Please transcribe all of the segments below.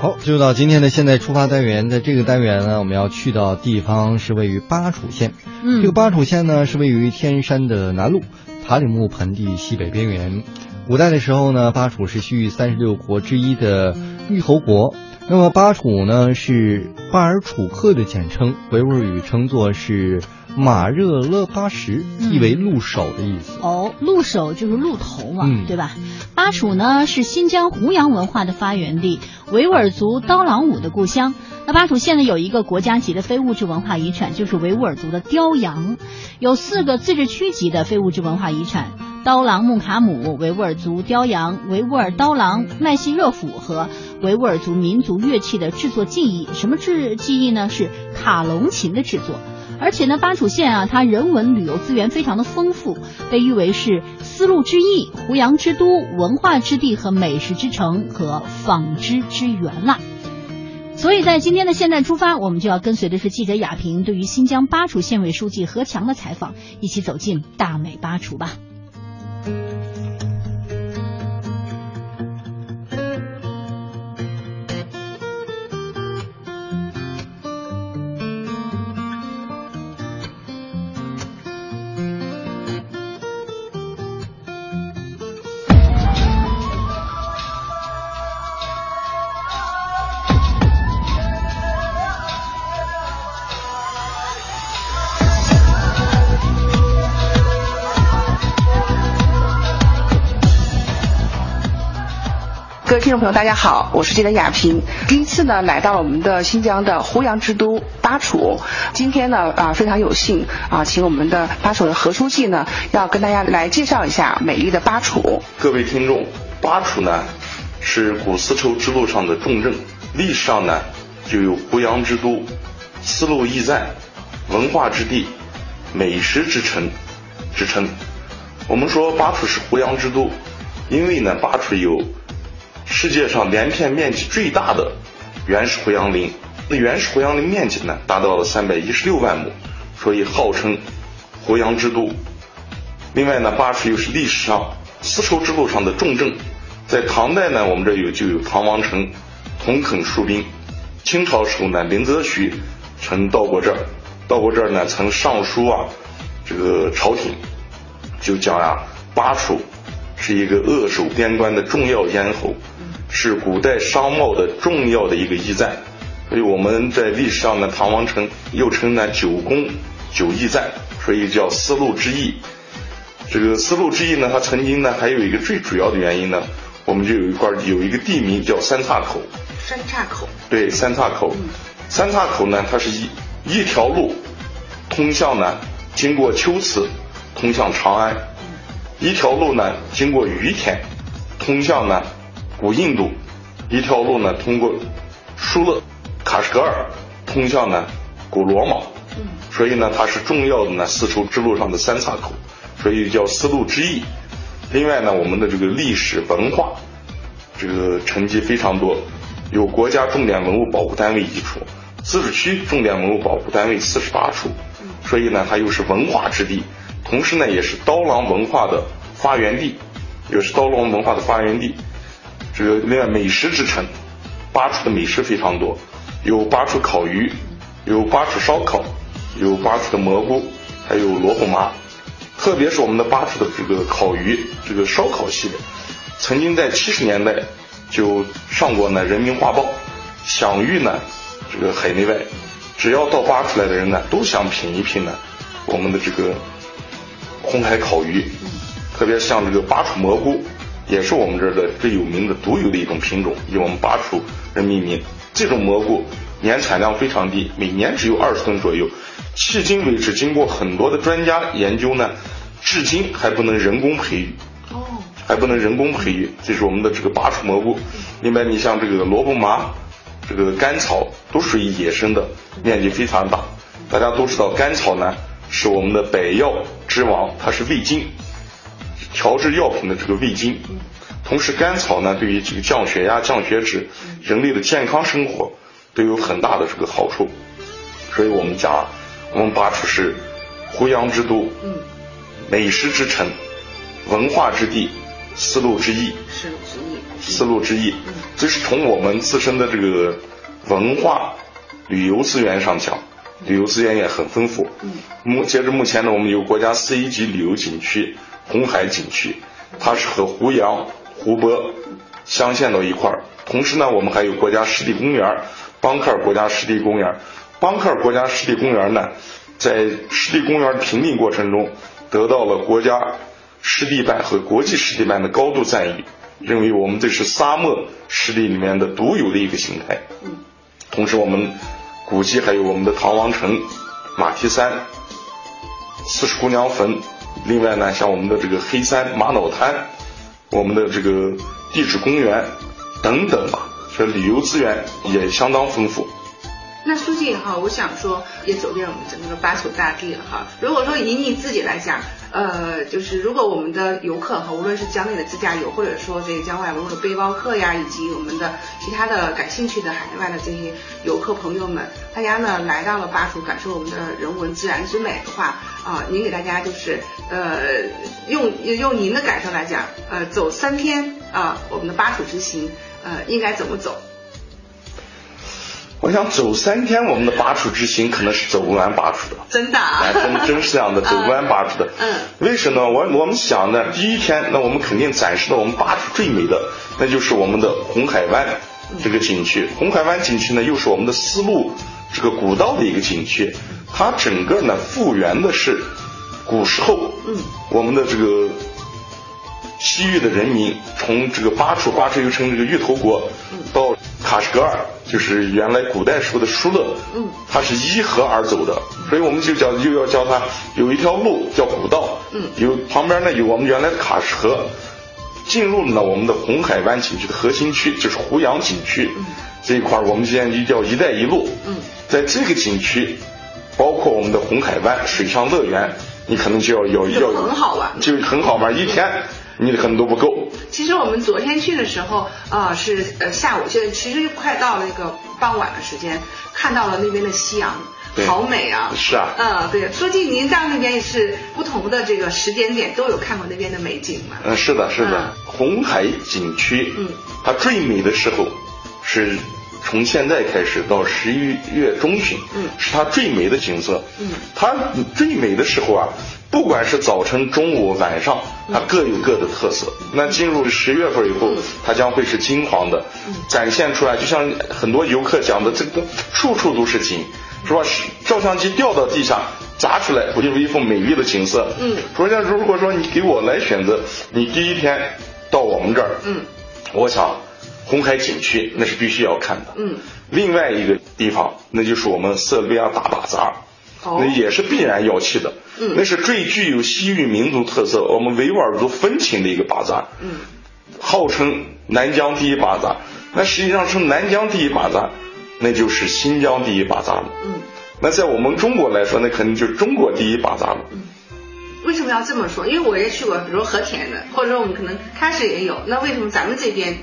好，进入到今天的现在出发单元，在这个单元呢，我们要去到地方是位于巴楚县。嗯，这个巴楚县呢是位于天山的南麓，塔里木盆地西北边缘。古代的时候呢，巴楚是西域三十六国之一的玉侯国。那么巴楚呢是巴尔楚克的简称，维吾尔语称作是。马热勒巴什意为鹿首的意思哦，鹿首就是鹿头嘛，嗯对吧？巴楚呢是新疆胡杨文化的发源地，维吾尔族刀郎舞的故乡。那巴楚县呢有一个国家级的非物质文化遗产，就是维吾尔族的雕羊，有四个自治区级的非物质文化遗产：刀郎木卡姆、维吾尔族雕羊、维吾尔刀郎麦西热甫和维吾尔族民族乐器的制作技艺。什么制技艺呢？是卡隆琴的制作。而且呢，巴楚县啊，它人文旅游资源非常的丰富，被誉为是丝路之翼、胡杨之都、文化之地和美食之城和纺织之源啦。所以在今天的现在出发，我们就要跟随的是记者亚平对于新疆巴楚县委书记何强的采访，一起走进大美巴楚吧。听众朋友，大家好，我是记者亚平。第一次呢，来到了我们的新疆的胡杨之都巴楚。今天呢，啊，非常有幸啊，请我们的巴楚的何书记呢，要跟大家来介绍一下美丽的巴楚。各位听众，巴楚呢是古丝绸之路上的重镇，历史上呢就有胡杨之都、丝路驿站、文化之地、美食之城之称。我们说巴楚是胡杨之都，因为呢，巴楚有世界上连片面积最大的原始胡杨林，那原始胡杨林面积呢达到了三百一十六万亩，所以号称胡杨之都。另外呢，巴蜀又是历史上丝绸之路上的重镇，在唐代呢，我们这有就有唐王城、同垦戍兵。清朝时候呢，林则徐曾到过这儿，到过这儿呢，曾上书啊，这个朝廷就讲呀、巴蜀是一个扼守边关的重要咽喉，是古代商贸的重要的一个驿站。所以我们在历史上呢，唐王城又称呢九宫九驿站，所以叫丝路之驿。这个丝路之驿呢，它曾经呢还有一个最主要的原因呢，我们就有一块有一个地名叫三岔口。三岔口，对，三岔口，三岔口呢，它是一一条路通向呢，经过龟兹，通向长安；一条路呢，经过于田，通向呢古印度；一条路呢，通过疏勒、喀什噶尔，通向呢古罗马。所以呢，它是重要的呢丝绸之路上的三岔口，所以叫丝路之翼。另外呢，我们的这个历史文化这个成绩非常多，有国家重点文物保护单位一处，自治区重点文物保护单位四十八处，所以呢，它又是文化之地，同时呢，也是刀郎文化的发源地，也是刀郎文化的发源地。这个另外美食之城，巴楚的美食非常多，有巴楚烤鱼，有巴楚烧烤，有巴楚的蘑菇，还有罗布麻。特别是我们的巴楚的这个烤鱼，这个烧烤系列，曾经在七十年代就上过呢《人民画报》，享誉呢这个海内外，只要到巴楚来的人呢，都想品一品呢我们的这个红海烤鱼，特别像这个巴楚蘑菇，也是我们这儿的最有名的独有的一种品种，以我们巴楚人命名。这种蘑菇年产量非常低，每年只有二十吨左右。迄今为止，经过很多的专家研究呢，至今还不能人工培育。哦，还不能人工培育，这是我们的这个巴楚蘑菇。另外，你像这个萝卜麻、这个甘草都属于野生的，面积非常大。大家都知道，甘草呢是我们的百药之王，它是味精，调制药品的这个味精。同时，甘草呢对于这个降血压、降血脂、人类的健康生活都有很大的这个好处。所以我们讲，我们巴楚是胡杨之都，嗯，美食之城。文化之地，丝路之翼，丝路之一。丝路之一，这是从我们自身的这个文化旅游资源上讲，旅游资源也很丰富。嗯，目截至目前呢，我们有国家四 A 级旅游景区红海景区，它是和胡杨、湖泊镶嵌到一块儿。同时呢，我们还有国家湿地公园邦克尔国家湿地公园。邦克尔国家湿地公园呢，在湿地公园评定过程中，得到了国家湿地办和国际湿地办的高度赞誉，认为我们这是沙漠湿地里面的独有的一个形态。嗯，同时我们古迹还有我们的唐王城、马蹄山、四十姑娘坟，另外呢，像我们的这个黑山玛瑙滩，我们的这个地质公园等等吧，这旅游资源也相当丰富。那书记哈，我想说也走遍我们整个巴楚大地了哈。如果说以你自己来讲，呃，就是如果我们的游客哈，无论是江内的自驾游，或者说这个江外，无论是背包客呀，以及我们的其他的感兴趣的海外的这些游客朋友们，大家呢来到了巴蜀，感受我们的人文自然之美的话，啊，您给大家就是呃，用用您的感受来讲，呃，走三天啊，我们的巴蜀之行，呃，应该怎么走？我想走三天，我们的巴楚之行可能是走不完巴楚的。真的、啊？哎，真真是这样的，走不完巴楚的。嗯。为什么？我我们想呢，第一天，那我们肯定展示了我们巴楚最美的，那就是我们的红海湾这个景区。红海湾景区呢，又是我们的丝路这个古道的一个景区，它整个呢复原的是古时候，嗯，我们的这个西域的人民从这个巴楚，巴楚又称这个芋头国，到喀什噶尔。就是原来古代时候的疏勒，嗯，它是依河而走的，所以我们就叫又要叫它有一条路叫古道，嗯，有旁边呢有我们原来的卡什河，进入了呢我们的红海湾景区的核心区，就是胡杨景区，嗯，这一块我们现在就叫一带一路，嗯，在这个景区，包括我们的红海湾水上乐园，你可能就要要要很好玩，就很好玩，一天你可能都不够。其实我们昨天去的时候啊、呃，是呃下午，现在其实快到了那个傍晚的时间，看到了那边的夕阳，好美啊！是啊，嗯，对。书记，您到那边也是不同的这个时间点都有看过那边的美景吗？嗯，是的，是的。嗯、红海景区，嗯，它最美的时候是从现在开始到十一月中旬，嗯，是它最美的景色。嗯，它最美的时候啊。不管是早晨、中午、晚上，它各有各的特色。那进入十月份以后，它将会是金黄的，展现出来。就像很多游客讲的，这个处处都是景，是吧？照相机掉到地下砸出来，不就是一幅美丽的景色？嗯。昨天如果说你给我来选择，你第一天到我们这儿，嗯，我想红海景区那是必须要看的。嗯。另外一个地方，那就是我们色利比亚大巴扎。哦、那也是必然要去的，嗯，那是最具有西域民族特色，我们维吾尔族风情的一个巴扎，嗯，号称南疆第一巴扎，那实际上是南疆第一巴扎，那就是新疆第一巴扎了，嗯，那在我们中国来说，那肯定就是中国第一巴扎了，嗯，为什么要这么说？因为我也去过，比如和田的，或者说我们可能喀什也有，那为什么咱们这边？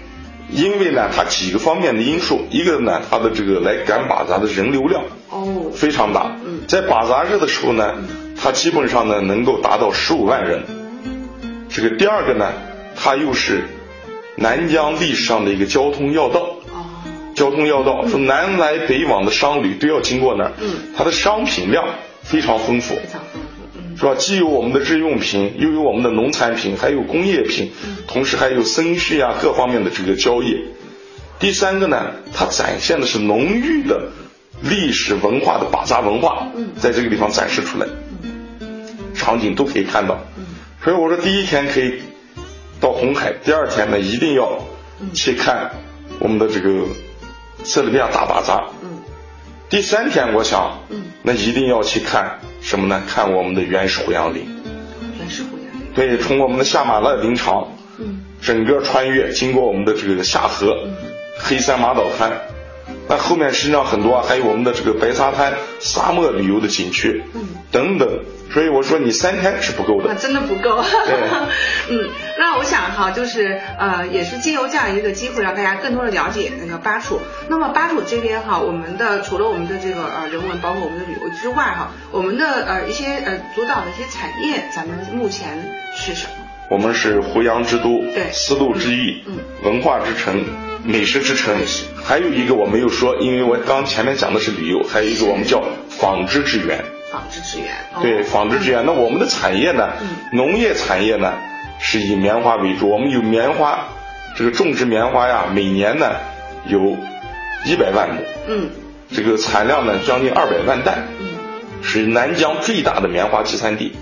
因为呢，它几个方面的因素，一个呢，它的这个来赶巴扎的人流量哦非常大，嗯，在巴扎日的时候呢，它基本上呢能够达到十五万人。这个第二个呢，它又是南疆历史上的一个交通要道，哦，交通要道，说南来北往的商旅都要经过那儿，嗯，它的商品量非常丰富，非常丰富。是吧？既有我们的日用品，又有我们的农产品，还有工业品，同时还有僧序啊各方面的这个交易。第三个呢，它展现的是浓郁的历史文化的巴扎文化，在这个地方展示出来，场景都可以看到。所以我说第一天可以到红海，第二天呢一定要去看我们的这个塞尔比亚大巴扎。第三天我想，那一定要去看。什么呢？看我们的原始胡杨林，原始胡杨林。对，从我们的下马勒林场，嗯，整个穿越，经过我们的这个下河、嗯、黑山马岛滩，那后面实际上很多啊，还有我们的这个白沙滩沙漠旅游的景区，嗯，等等。所以我说你三天是不够的，啊、真的不够。对，嗯，那我想哈，就是呃，也是借由这样一个机会，让大家更多的了解那个巴楚。那么巴楚这边哈，我们的除了我们的这个呃人文，包括我们的旅游之外哈，我们的呃一些呃主导的一些产业，咱们目前是什么？我们是胡杨之都，对丝路之翼，嗯文化之城，美食之城。还有一个我没有说，因为我刚前面讲的是旅游，还有一个我们叫纺织之源。纺织之源。哦对，纺织之源。那我们的产业呢？嗯农业产业呢是以棉花为主，我们有棉花，这个种植棉花呀，每年呢有一百万亩，嗯这个产量呢将近二百万担，嗯是南疆最大的棉花集散地。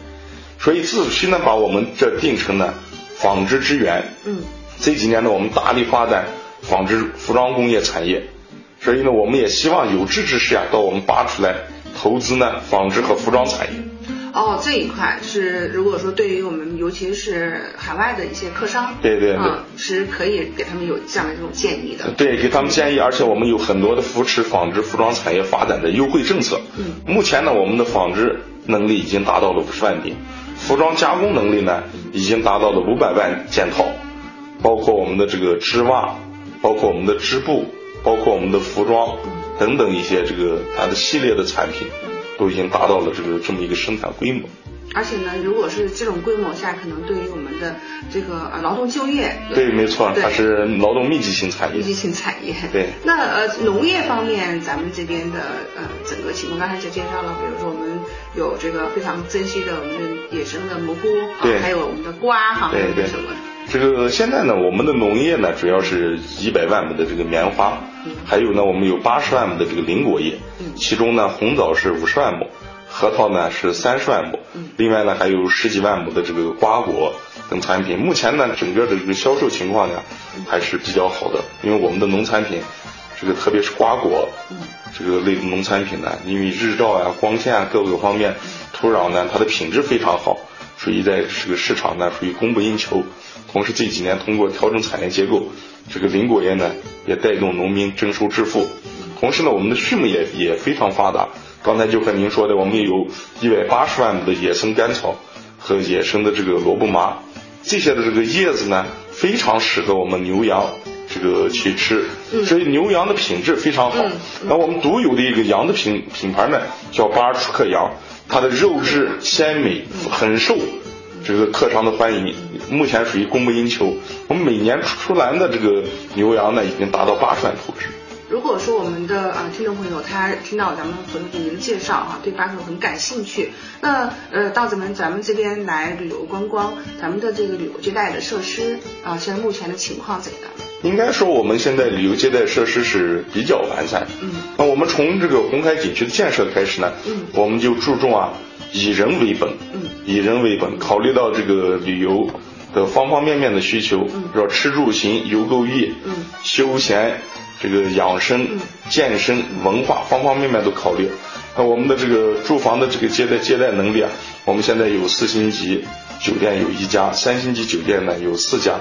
所以自治区呢把我们这定成呢纺织之源。嗯这几年呢，我们大力发展纺织服装工业产业，所以呢，我们也希望有志之士啊，到我们巴出来投资呢纺织和服装产业。哦，这一块是如果说对于我们尤其是海外的一些客商，对对对嗯，是可以给他们有这样的这种建议的。对，给他们建议，而且我们有很多的扶持纺织服装产业发展的优惠政策。嗯，目前呢，我们的纺织能力已经达到了五十万顶，服装加工能力呢已经达到了五百万件套，包括我们的这个织袜，包括我们的织布，包括我们的服装等等一些这个它的系列的产品，都已经达到了这个这么一个生产规模。而且呢，如果是这种规模下，可能对于我们的这个呃劳动就业，对，没错，它是劳动密集型产业密。集型产业。对那呃，农业方面，咱们这边的呃整个情况，刚才就介绍了，比如说我们有这个非常珍惜的我们的野生的蘑菇，啊对还有我们的瓜哈，还有对对什么？这个现在呢，我们的农业呢，主要是一百万亩的这个棉花，还有呢，我们有八十万亩的这个林果业，嗯。其中呢，红枣是五十万亩，核桃呢是三十万亩，嗯。另外呢还有十几万亩的这个瓜果等产品。目前呢，整个的这个销售情况呢还是比较好的，因为我们的农产品，这个特别是瓜果，嗯。这个类的农产品呢，因为日照啊、光线啊各个方面，土壤呢它的品质非常好，所以在这个市场呢属于供不应求。同时这几年通过调整产业结构，这个林果业呢也带动农民增收致富。同时呢，我们的畜牧业也非常发达。刚才就和您说的，我们有一百八十万亩的野生甘草和野生的这个萝卜麻，这些的这个叶子呢，非常适合我们牛羊这个去吃，所以牛羊的品质非常好。那我们独有的一个羊的品品牌呢，叫巴尔楚克羊，它的肉质鲜美，很瘦。这个客商的欢迎，目前属于供不应求。我们每年出栏的这个牛羊呢，已经达到八十万头只。如果说我们的啊、呃听众朋友他听到咱们何主您的介绍哈、对巴蜀很感兴趣，那呃到咱们咱们这边来旅游观光，咱们的这个旅游接待的设施啊、现在目前的情况怎样？应该说，我们现在旅游接待设施是比较完善。嗯，那我们从这个红海景区的建设开始呢，嗯我们就注重啊以人为本，嗯，以人为本，考虑到这个旅游的方方面面的需求，嗯说吃住行游购娱，嗯，休闲这个养生、嗯健身、文化方方面面都考虑。那我们的这个住房的这个接待接待能力啊，我们现在有四星级酒店有一家，三星级酒店呢有四家。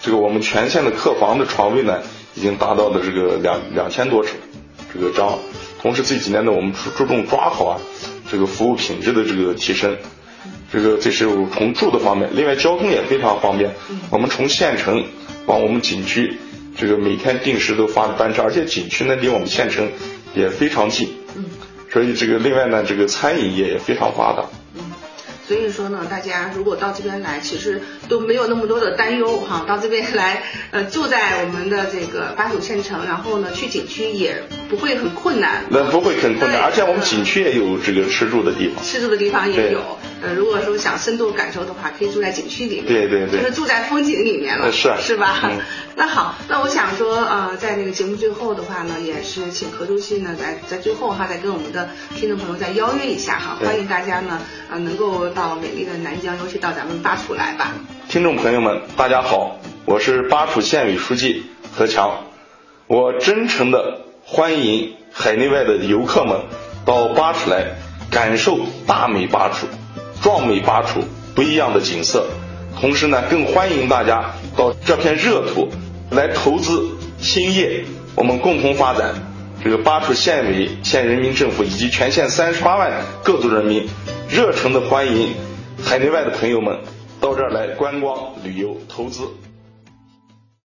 这个我们全县的客房的床位呢，已经达到了这个两两千多尺这个张。同时这几年呢，我们注注重抓好啊这个服务品质的这个提升。这个这是从住的方面，另外交通也非常方便。我们从县城往我们景区，这个每天定时都发班车，而且景区呢离我们县城也非常近。嗯所以这个另外呢，这个餐饮业也非常发达。嗯。所以说呢，大家如果到这边来，其实都没有那么多的担忧哈。到这边来，呃，住在我们的这个巴蜀县城，然后呢，去景区也不会很困难。那不会很困难，而且我们景区也有这个吃住的地方。吃住的地方也有。呃，如果说想深度感受的话，可以住在景区里面。对对对就是住在风景里面了。呃是啊是吧？嗯 那好，那我想说，呃，在那个节目最后的话呢，也是请何主席呢，在在最后哈，再跟我们的听众朋友再邀约一下哈，欢迎大家呢，呃，能够到美丽的南疆，尤其到咱们巴楚来吧。听众朋友们，大家好，我是巴楚县委书记何强，我真诚的欢迎海内外的游客们到巴楚来感受大美巴楚、壮美巴楚不一样的景色，同时呢，更欢迎大家到这片热土来投资兴业，我们共同发展。这个巴楚县委、县人民政府以及全县三十八万各族人民，热诚的欢迎海内外的朋友们到这儿来观光、旅游、投资。